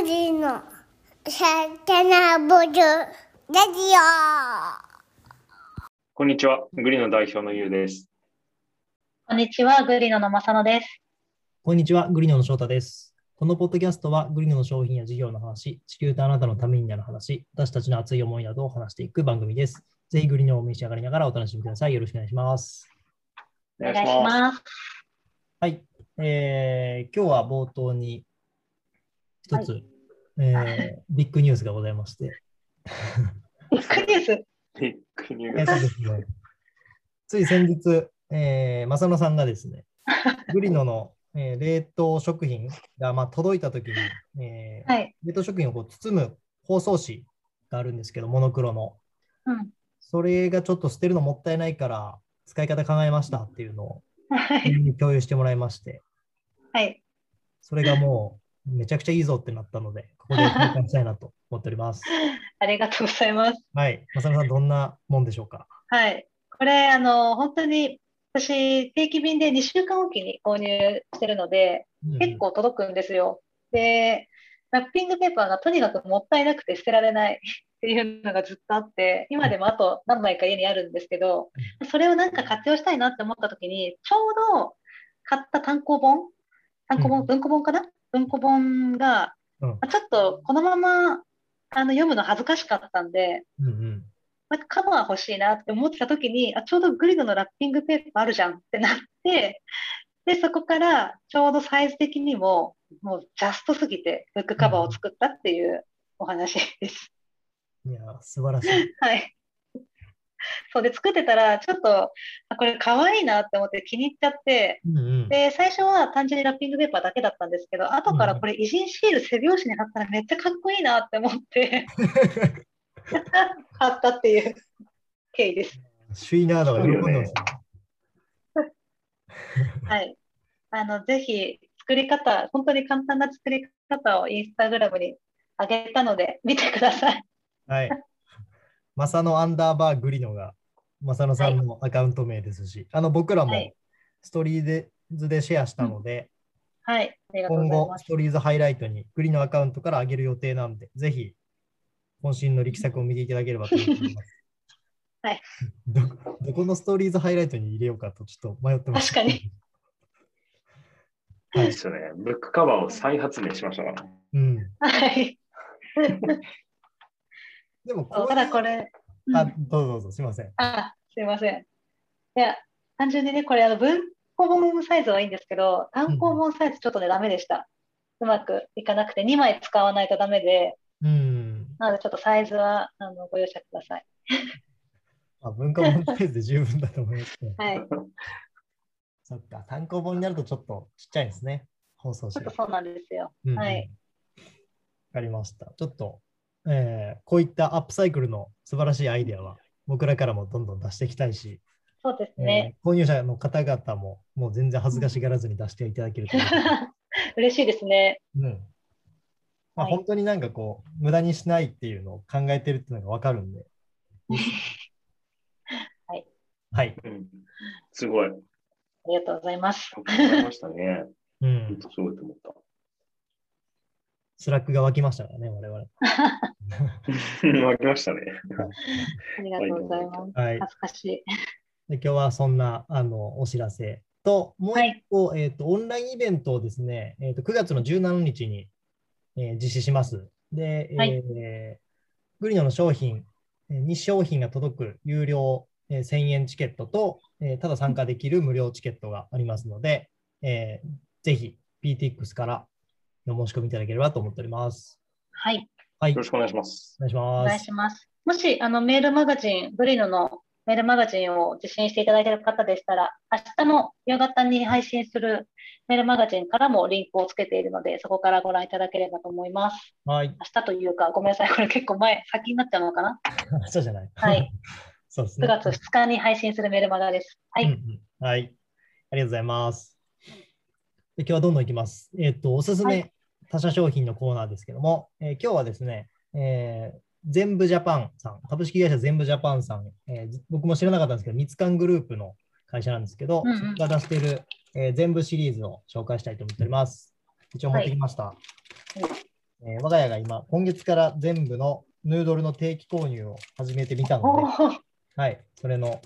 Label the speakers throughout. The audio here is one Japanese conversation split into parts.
Speaker 1: グリのサタナボルラジ
Speaker 2: こんにちは。グリの代表のゆうです。
Speaker 3: こんにちは、グリノの正野です。
Speaker 4: こんにちは、グリノの翔太です。このポッドキャストは、グリノの商品や事業の話、地球とあなたのためになる話、私たちの熱い思いなどを話していく番組です。ぜひグリノを召し上がりながらお楽しみください。よろしくお願いします。
Speaker 3: お願いします。
Speaker 4: はい。えー今日は冒頭に一つ、えー ビッグニュースがございまして、
Speaker 3: びっくりです。
Speaker 2: ビッグニュ
Speaker 4: えっと
Speaker 2: ース。
Speaker 4: ですね、つい先日、えー、正野さんがですね、グリノの、えー冷凍食品が、まあ、届いたときに、えー
Speaker 3: はい。
Speaker 4: 冷凍食品をこう包む包装紙があるんですけど、モノクロの。
Speaker 3: うん。
Speaker 4: それがちょっと捨てるのもったいないから、使い方考えましたっていうのを
Speaker 3: はい。
Speaker 4: 共有してもらいまして、
Speaker 3: はい。
Speaker 4: それがもうめちゃくちゃいいぞってなったので、ここで紹介したいなと思っております。
Speaker 3: ありがとうございます。
Speaker 4: はい。正野さん、どんなもんでしょうか？
Speaker 3: はい。これ、あの、本当に、私、定期便で2週間おきに購入してるので、
Speaker 4: うん
Speaker 3: 結構届くんですよ。で、ラッピングペーパーがとにかくもったいなくて捨てられない っていうのがずっとあって、今でもあと何枚か家にあるんですけど、それをなんか活用したいなって思った時に、ちょうど買った単行本、単行本、
Speaker 4: うん
Speaker 3: 文庫本かな文庫本が、
Speaker 4: うん
Speaker 3: まあちょっとこのままあの読むの恥ずかしかったんで、
Speaker 4: うんうん
Speaker 3: なんかカバー欲しいなって思ってた時に、あ、ちょうどグリドのラッピングペーパーあるじゃんってなって、で、そこからちょうどサイズ的にも、もうジャストすぎて、ブックカバーを作ったっていうお話です。
Speaker 4: いや、素晴らしい。
Speaker 3: はい。そうで、作ってたら、ちょっと、あ、これ可愛いなって思って気に入っちゃって、
Speaker 4: うんうん
Speaker 3: で、最初は単純にラッピングペーパーだけだったんですけど、後からこれ、偉人シール背表紙に貼ったらめっちゃかっこいいなって思って、貼ったっていう経緯です。
Speaker 4: シュイナードが喜んでますね。
Speaker 3: はい。あの、ぜひ、作り方、本当に簡単な作り方をインスタグラムに上げたので、見てください。
Speaker 4: はい。マサノアンダーバーグリノが、マサノさんのアカウント名ですし、あの僕らも
Speaker 3: はい
Speaker 4: ストーリーズでシェアしたので、
Speaker 3: はい。ありがとうご
Speaker 4: 今
Speaker 3: ざいます
Speaker 4: 後ス。トーリーズハイライトにグリノアカウントから上げる予定なんで、ぜひ、渾身の力作を見ていただければと思います。
Speaker 3: はい
Speaker 4: ど。どこのストーリーズハイライトに入れようかとちょっと迷ってます。
Speaker 3: 確かに。
Speaker 4: はいい。
Speaker 2: いですよね。ブックカバーを再発明しましたからね。
Speaker 4: うん。
Speaker 3: はい。
Speaker 4: でも
Speaker 3: そうただこれ、うん
Speaker 4: あ、どうぞどうぞ、すみません。
Speaker 3: あ、すいません。いや、単純にね、これ、あの、文庫本サイズはいいんですけど、単行本サイズちょっとね、ダメでした。うまくいかなくて、2枚使わないとダメで、
Speaker 4: うん。
Speaker 3: なのでちょっとサイズは、あの、ご容赦ください。
Speaker 4: あ文化本サイズで十分だと思います、ね。
Speaker 3: はい。
Speaker 4: そっか、単行本になるとちょっとちっちゃいですね。放送紙が
Speaker 3: ちょっと。そうなんですよ。
Speaker 4: うんうん
Speaker 3: はい。
Speaker 4: わかりました。ちょっと、えーこういったアップサイクルの素晴らしいアイデアは僕らからもどんどん出していきたいし、
Speaker 3: そうです
Speaker 4: えー
Speaker 3: ね。
Speaker 4: 購入者の方々ももう全然恥ずかしがらずに出していただけると思
Speaker 3: 嬉しいですね。
Speaker 4: う。うんまあ、
Speaker 3: はい
Speaker 4: 本当になんかこう、無駄にしないっていうのを考えてるっていうのがわかるんで。
Speaker 3: はい。
Speaker 4: はい。
Speaker 2: うん。すごい。
Speaker 3: ありがとうございます。
Speaker 2: わかりましたね。
Speaker 4: うん。
Speaker 2: すごいと思った。
Speaker 4: Slack が沸きましたからね、我々。
Speaker 2: 沸きましたね。
Speaker 3: ありがとうございます。
Speaker 4: はい。
Speaker 3: 恥ずかしい。
Speaker 4: で今日はそんなあのお知らせと、もう一個、えーと、オンラインイベントをですね、えーと、9月の17日に、えー実施します。で、
Speaker 3: はい
Speaker 4: えーグリノの商品、えー2商品が届く有料、えー1000円チケットと、えーただ参加できる無料チケットがありますので、えーぜひ PTX からお申し込みいただければと思っております。
Speaker 3: はい。
Speaker 4: はい、お
Speaker 2: よろしくお願いします。
Speaker 4: 願いし
Speaker 3: お
Speaker 4: ます。
Speaker 3: 願いします。もし、あの、メールマガジン、ブリノのメールマガジンを受信していただいている方でしたら、明日の夕方に配信するメールマガジンからもリンクをつけているので、そこからご覧いただければと思います。
Speaker 4: はい、
Speaker 3: 明日というか、ごめんなさい。これ結構前、先になっちゃうのかな？
Speaker 4: そうじゃない。
Speaker 3: はい。
Speaker 4: そうです
Speaker 3: 9
Speaker 4: ね。
Speaker 3: 月2日に配信するメールマガです。はい。
Speaker 4: うんうんはい。ありがとうございます。で今日はどんどんいきます。えっ、と、おすす
Speaker 3: は
Speaker 4: め他社商品のコーナーですけども、えー今日はですね、えー全部ジャパンさん、株式会社全部ジャパンさん、えーじ僕も知らなかったんですけど、ミツカングループの会社なんですけど、
Speaker 3: うんうん
Speaker 4: が出している、えー全部シリーズを紹介したいと思っております。一応持ってきました。ええー我が家が今、今月から全部のヌードルの定期購入を始めてみたので、はい、それの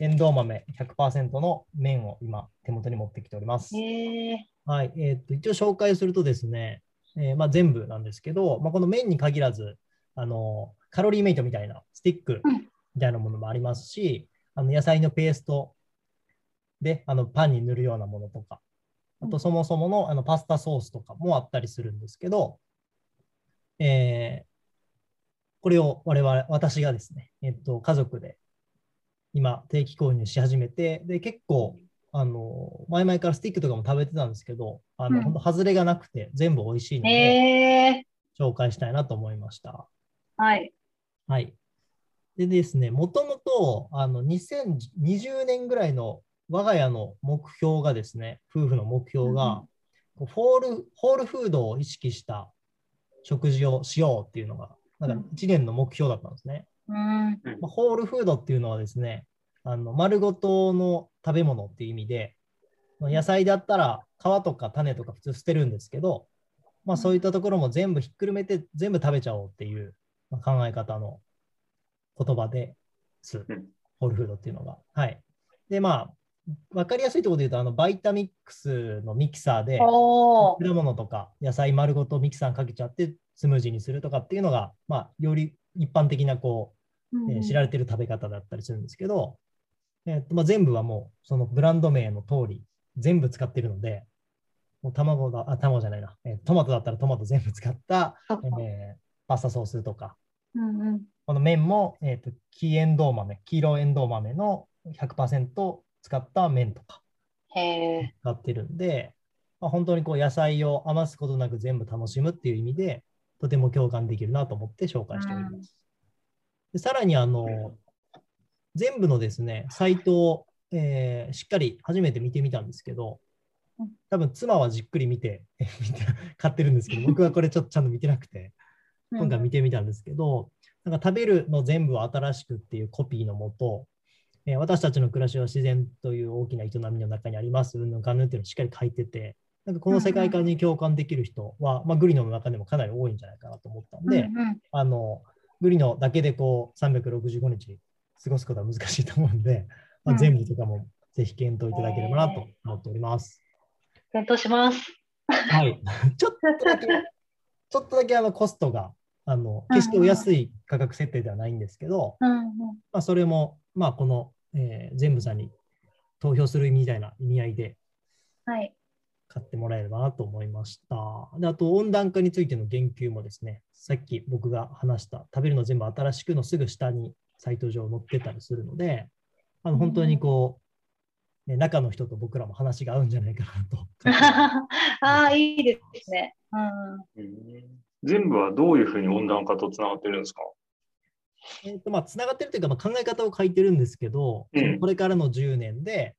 Speaker 4: エンドウ豆100%の麺を今、手元に持ってきております。
Speaker 3: へえ
Speaker 4: はい、えーっと一応紹介するとですね、えーまあ、全部なんですけど、まあ、この麺に限らず、あのカロリーメイトみたいなスティック
Speaker 3: うん。
Speaker 4: みたいなものもありますし、あの野菜のペーストであのパンに塗るようなものとか、あとそもそものあのパスタソースとかもあったりするんですけど、えーこれを我々、私がですね、えっと、家族で今定期購入し始めて、で、結構、あの、前々からスティックとかも食べてたんですけど、あの、
Speaker 3: うん
Speaker 4: 本当外れがなくて全部美味しいので、
Speaker 3: へえ
Speaker 4: 紹介したいなと思いました。
Speaker 3: はい。
Speaker 4: はい。でですね、もともと、あの、2020年ぐらいの我が家の目標がですね、夫婦の目標が、こうホール、ホールフードを意識した食事をしようっていうのが、なんか1年の目標だったんですね。
Speaker 3: うん。
Speaker 4: まあ、ホールフードっていうのはですね、あの丸ごとの食べ物っていう意味で、まあ野菜だったら皮とか種とか普通捨てるんですけど、まあ、そういったところも全部ひっくるめて全部食べちゃおうっていうまあ考え方の言葉です
Speaker 2: うん。
Speaker 4: ホールフードっていうのが。はい。で、まあ、わかりやすいところで言うと、あのバイタミックスのミキサーで、果物とか野菜丸ごとミキサーにかけちゃってスムージーにするとかっていうのが、まあ、より一般的なこう、えー知られてる食べ方だったりするんですけど、えーとまあ、全部はもうそのブランド名の通り全部使ってるので、もう卵だ、あ、卵じゃないな、えートマトだったらトマト全部使った、えーパスタソースとか、
Speaker 3: うんうん。
Speaker 4: この麺も、えーと黄エンドウ豆、黄色エンドウ豆の100%使った麺とか。使ってるんで、まあ、本当にこう野菜を余すことなく全部楽しむっていう意味で、とても共感できるなと思って紹介しております。でさらにあの、全部のですね、サイトを、えーしっかり初めて見てみたんですけど
Speaker 3: うん、
Speaker 4: 多分妻はじっくり 見て、買ってるんですけど、僕はこれちょっとちゃんと見てなくて、今回見てみたんですけど、なんか食べるの全部は新しくっていうコピーのもと、えー私たちの暮らしは自然という大きな営みの中にあります、うんぬんかんぬんっていうのをしっかり書いてて、なんかこの世界観に共感できる人は、まあ、グリノの中でもかなり多いんじゃないかなと思ったんで、あの、グリノだけでこう365日過ごすことは難しいと思うんで、まあ、
Speaker 3: うん
Speaker 4: 全部とかもぜひ検討いただければなと思っております。
Speaker 3: 検討します。
Speaker 4: はい。ちょっとだけ、ちょっとだけあのコストが、あの、決してお安い価格設定ではないんですけど、
Speaker 3: うんうん
Speaker 4: まあ、それも、まあ、この、えー全部さんに投票するみたいな意味合いで
Speaker 3: はい。
Speaker 4: 買ってもらえればなと思いました。で、あと温暖化についての言及もですね、さっき僕が話した食べるの全部新しくのすぐ下にサイト上載ってたりするので、あの本当にこう、ね、中の人と僕らも話が合うんじゃないかなと。
Speaker 3: ああ、いいですね。うん。
Speaker 2: うん全部はどういうふうに温暖化とつながってるんですか？
Speaker 4: えーとまあ、つながってるというか、まあ、考え方を書いてるんですけど、
Speaker 2: うん
Speaker 4: これからの10年で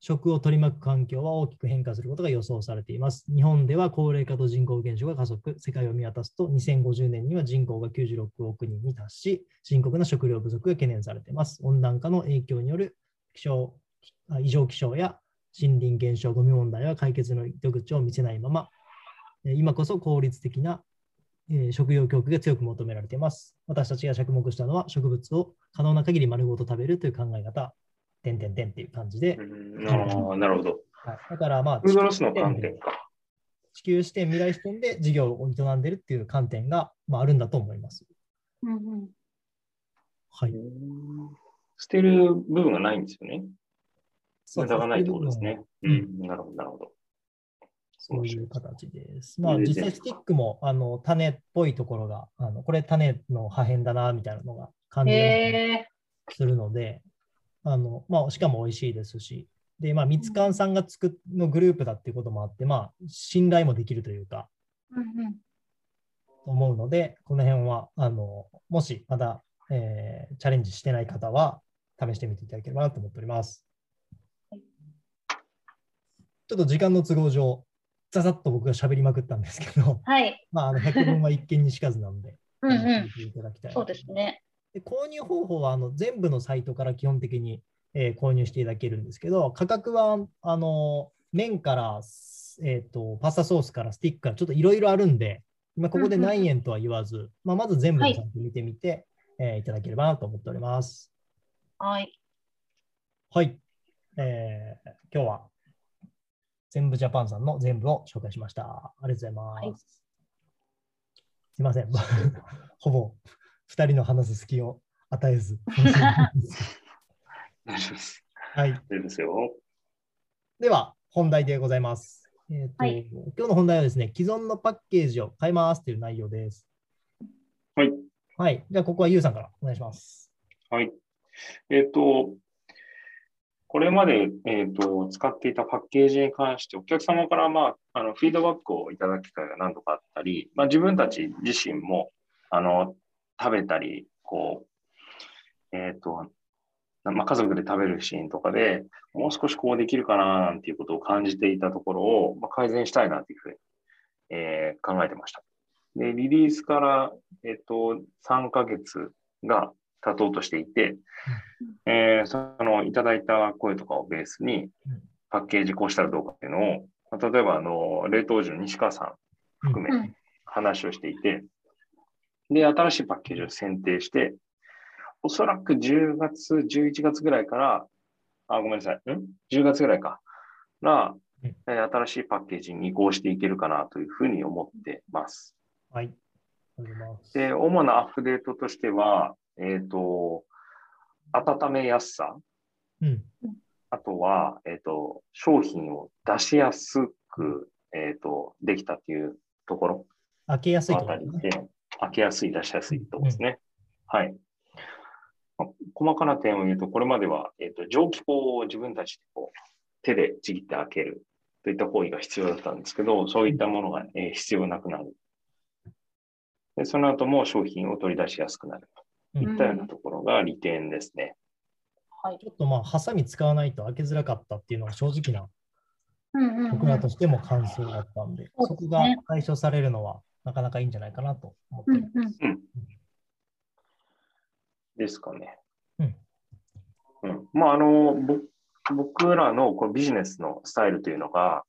Speaker 4: 食を取り巻く環境は大きく変化することが予想されています。日本では高齢化と人口減少が加速、世界を見渡すと2050年には人口が96億人に達し、深刻な食料不足が懸念されています。温暖化の影響による気象異常気象や森林減少、ゴミ問題は解決の糸口を見せないまま、今こそ効率的な食用供給が強く求められています。私たちが着目したのは植物を可能な限り丸ごと食べるという考え方、点々点っていう感じで、
Speaker 2: うん、ああ、なるほど。
Speaker 4: はい、だからまあ
Speaker 2: フードロスの観点か。
Speaker 4: 地球視点、未来視点で事業を営んでいるっていう観点が、まあ、あるんだと思います。
Speaker 3: うんうん
Speaker 4: はい。
Speaker 2: うん捨てる部分がないんですよね。
Speaker 4: そう
Speaker 2: 無駄がないってことですね。う
Speaker 4: うん
Speaker 2: ん、なるほど、なるほど。
Speaker 4: そういう形です。まあ、実際スティックもあの種っぽいところが、あのこれ種の破片だなみたいなのが感じ。するので、あのまあ、しかも美味しいですし、で、まあ、ミツカンさんが作っのグループだっていうこともあって、まあ、信頼もできるというか、
Speaker 3: うんうん。
Speaker 4: 思うので、この辺は、あの、もしまだ、えーチャレンジしてない方は、試してみていただければなと思っております。ちょっと時間の都合上、ざざっと僕が喋りまくったんですけど、
Speaker 3: はい。
Speaker 4: まあ、あの100分は一見にしかずなので、
Speaker 3: うんうん。
Speaker 4: 聞いただきたいな
Speaker 3: そうですね。
Speaker 4: で購入方法はあの全部のサイトから基本的に、えー購入していただけるんですけど、価格はあの麺から、えー、とパスタソースからスティックからちょっといろいろあるんで、今ここで何円とは言わず、まあ、まず全部ちゃんと見てみて、えーいただければなと思っております。
Speaker 3: はい。
Speaker 4: はい。えー今日は全部ジャパンさんの全部を紹介しました。ありがとうございます。
Speaker 3: はい
Speaker 4: すいません。ほぼ2人の話す隙を与えず。はい。
Speaker 2: 大丈夫ですよ。
Speaker 4: では、本題でございます。えーと
Speaker 3: はい
Speaker 4: 今日の本題はですね、既存のパッケージを変えますという内容です。
Speaker 2: はい。
Speaker 4: はい。じゃあ、ここはゆうさんからお願いします。
Speaker 2: はい。えっ、と、これまで、えっと使っていたパッケージに関して、お客様から、まあ、あのフィードバックをいただく機会が何度かあったり、まあ、自分たち自身もあの食べたり、こう、えっ、と、まあ、家族で食べるシーンとかでもう少しこうできるかななんていうことを感じていたところを、まあ、改善したいなというふうに、えー考えてました。で、リリースから、えっ、と、3ヶ月が経とうとしていて、えーそのいただいた声とかをベースに
Speaker 4: うん、
Speaker 2: パッケージこうしたらどうかっていうのを、まあ例えばあの冷凍時の西川さん含め
Speaker 3: うん
Speaker 2: 話をしていて、で、新しいパッケージを選定して、おそらく10月、11月ぐらいから、あ、ごめんなさい、ん ?10 月ぐらいか。ら、
Speaker 4: うん
Speaker 2: えー新しいパッケージに移行していけるかなというふうに思ってます。
Speaker 4: はい。
Speaker 2: で、主なアップデートとしては、えっ、と、温めやすさ、
Speaker 4: うん。
Speaker 2: あとは、えっ、と、商品を出しやすく、えっ、と、できたっていうところ
Speaker 4: 開けやすい
Speaker 2: あ
Speaker 4: ところね
Speaker 2: 開けやすい、出しやすいところですね。はい。まあ細かな点を言うと、これまでは、えっ、と、蒸気口を自分たちでこう手でちぎって開けるといった行為が必要だったんですけど、そういったものが、えー必要なくなる。で、その後も商品を取り出しやすくなるといったようなところが利点ですね。
Speaker 3: はい
Speaker 4: ちょっとまあ、ハサミ使わないと開けづらかったっていうのが正直な
Speaker 3: うんうんうん
Speaker 4: 僕らとしても感想だったんで、
Speaker 3: そ
Speaker 4: こが解消されるのはなかなかいいんじゃないかなと思って
Speaker 3: う
Speaker 4: る。
Speaker 3: んうん
Speaker 2: ですかね。
Speaker 4: うん
Speaker 2: うん。まあ、あの、ぼ僕らのこのビジネスのスタイルというのが、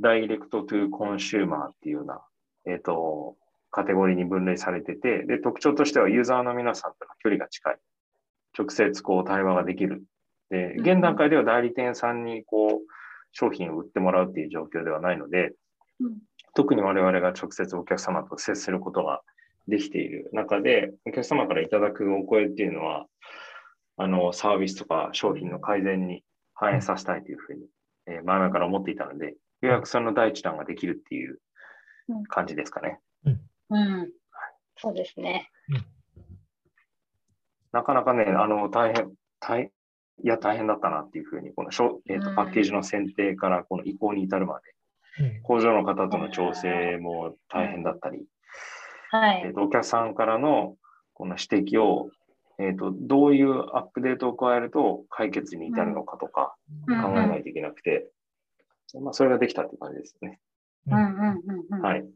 Speaker 2: ダイレクトトゥコンシューマーっていうような、えっ、と、カテゴリーに分類されてて、で、特徴としてはユーザーの皆さんとの距離が近い。直接こう対話ができる。で、現段階では代理店さんにこう、商品を売ってもらうっていう状況ではないので、
Speaker 3: うん
Speaker 2: 特に我々が直接お客様と接することができている中で、お客様からいただくお声っていうのは、あの、サービスとか商品の改善に反映させたいというふうに、えー前々から思っていたので、ようやくその第一弾ができるっていう感じですかね。
Speaker 3: うん。そうですね。
Speaker 2: なかなかね、あの、大変、大いや、大変だったなっていうふうに、このしょ、えーと
Speaker 3: うん。
Speaker 2: パッケージの選定からこの移行に至るまで、
Speaker 4: うん
Speaker 2: 工場の方との調整も大変だったり、
Speaker 3: はい
Speaker 2: えー。とお客さんからのこの指摘を、えーと、どういうアップデートを加えると解決に至るのかとか
Speaker 3: うん
Speaker 2: 考えないといけなくて、まあ、それができたっていう感じですね。
Speaker 3: うんうんうんうん
Speaker 2: はい。
Speaker 3: ね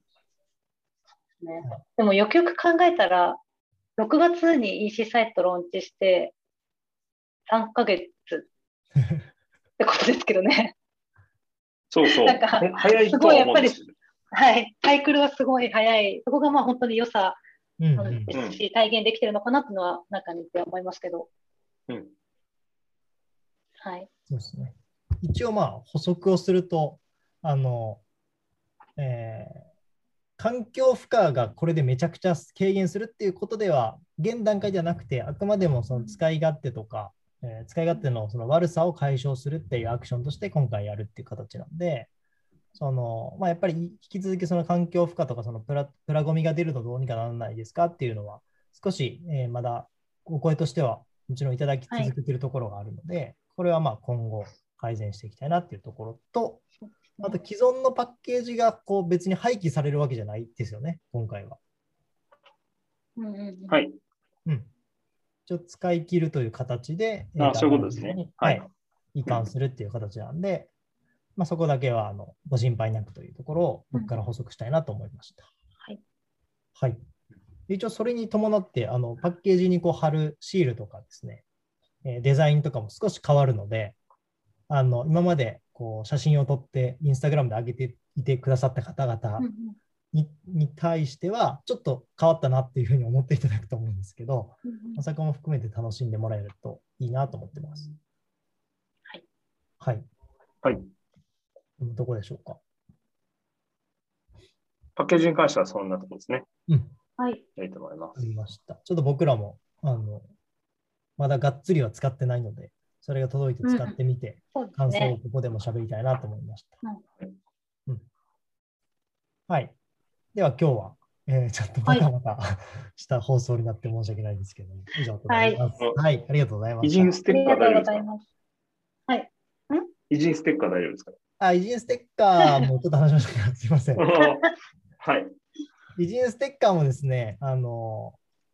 Speaker 3: でもよくよく考えたら、6月に EC サイトローンチして、3ヶ月ってことですけどね。
Speaker 2: そうそう。
Speaker 3: なんか
Speaker 2: は早いとは思うんですよね。
Speaker 3: はい。サイクルはすごい早い。そこがまあ本当に良さ
Speaker 4: うんうん
Speaker 3: なのですし、体現できてるのかなっていうのは中にいて思いますけど。
Speaker 2: うん。
Speaker 3: はい。
Speaker 4: そうですね。一応まあ補足をすると、あの、えー環境負荷がこれでめちゃくちゃ軽減するっていうことでは、現段階ではなくて、あくまでもその使い勝手とか、えー使い勝手のその悪さを解消するっていうアクションとして今回やるっていう形なんで、そのまあ、やっぱり引き続きその環境負荷とかそのプラプラゴミが出るとどうにかならないですかっていうのは、少し、えーまだお声としてはもちろんいただき続けているところがあるので、これはまあ今後改善していきたいなっていうところと、あと既存のパッケージがこう別に廃棄されるわけじゃないですよね、今回は。
Speaker 3: うんうんうん
Speaker 2: はい。
Speaker 4: うん。ちょっと使い切るという形で、
Speaker 2: あ
Speaker 4: えー
Speaker 2: そういうことですね
Speaker 4: に
Speaker 2: は
Speaker 4: はいい。移管するっていう形なんで、まあ、そこだけはあのご心配なくというところを僕から補足したいなと思いました。
Speaker 3: はい。
Speaker 4: はい。一応それに伴って、あのパッケージにこう貼るシールとかですね、えーデザインとかも少し変わるので、あの今までこう写真を撮ってインスタグラムで上げていてくださった方々にに対しては、ちょっと変わったなっていうふうに思っていただくと思うんですけど、お酒も含めて楽しんでもらえるといいなと思ってます。
Speaker 3: はい。
Speaker 4: はい。
Speaker 2: はい。
Speaker 4: どこでしょうか？
Speaker 2: パッケージに関してはそんなところですね。
Speaker 4: うん。
Speaker 3: はい。
Speaker 2: やりたいと思いま
Speaker 4: あ
Speaker 2: す。
Speaker 4: りました。ちょっと僕らも、あの、まだがっつりは使ってないので、それが届いて使ってみて、
Speaker 3: そうです
Speaker 4: 感想を
Speaker 3: ね。
Speaker 4: ここでも喋りたいなと思いました。
Speaker 2: うん
Speaker 4: うんはい。では今日は、えーちょっとバタバタした放送になって申し訳ないんですけども、以上となります。
Speaker 2: はい
Speaker 4: はい、ありがとうございま
Speaker 2: 偉
Speaker 4: した。
Speaker 2: 人ステッカ
Speaker 3: ありがとうご
Speaker 2: ー大丈夫ですか？
Speaker 3: ざいます。はい。
Speaker 2: 偉人ステッカー大丈夫ですか？
Speaker 4: あ、偉人ステッカーもちょっと話しましたけど、すいません。
Speaker 2: はい。
Speaker 4: 偉人ステッカーもですね、あの、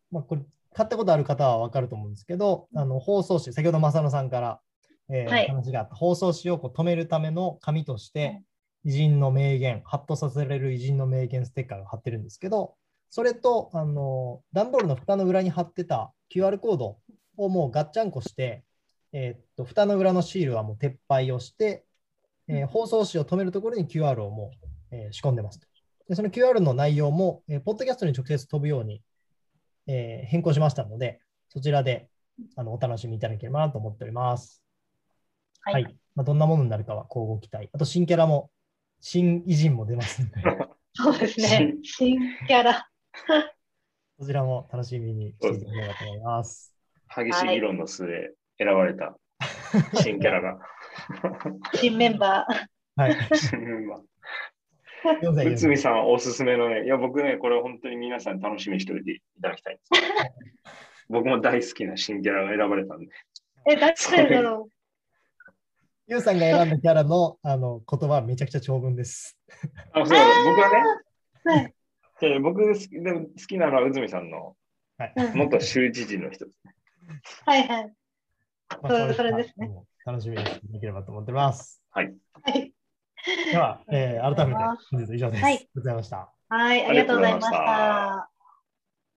Speaker 4: まあ、これ、買ったことある方は分かると思うんですけど、あの放送紙、先ほど正野さんから、えー
Speaker 3: はい
Speaker 4: 話があった放送紙をこう止めるための紙として、偉人の名言、ハッとさせられる偉人の名言ステッカーが貼ってるんですけど、それと、あの、段ボールの蓋の裏に貼ってた QR コードをもうガッチャンコして、えーっと、蓋の裏のシールはもう撤廃をして、えー放送紙を止めるところに QR をもう、えー仕込んでますと。で、その QR の内容も、えーポッドキャストに直接飛ぶように、えー変更しましたので、そちらであのお楽しみいただければなと思っております。
Speaker 3: はい
Speaker 4: まあ、どんなものになるかは交互期待。あと、新キャラも、新偉人も出ますので、
Speaker 3: そうですね。新キャラ。
Speaker 4: そちらも楽しみにしていただければと思います。
Speaker 2: 激しい議論の末選ばれた 新キャラが。
Speaker 3: 新メンバー。
Speaker 4: はい。
Speaker 2: 新メンバー
Speaker 4: 4歳
Speaker 2: 内海さんはおすすめのね、いや、僕ね、これ本当に皆さん楽しみにしておいていただきたいんです。僕も大好きな新キャラが選ばれたんで。
Speaker 3: え、誰だろ
Speaker 4: ユウさんが選んだキャラのあの言葉はめちゃくちゃ長文です。
Speaker 2: あ、そうだ、僕はね、
Speaker 3: う。はい。
Speaker 2: で僕好きでも好きなのは内海さんの
Speaker 4: はい。
Speaker 3: うん
Speaker 2: 元州知事の人ですね。
Speaker 3: はいはい。
Speaker 4: ま
Speaker 3: それそれですね
Speaker 4: 楽しみにしていただければと思ってます。
Speaker 3: はい。
Speaker 4: では、えー改めて
Speaker 3: ありがとうございます
Speaker 4: 本日以上です。
Speaker 3: はい
Speaker 4: ありがとうございました。
Speaker 3: はい、ありがとうございました。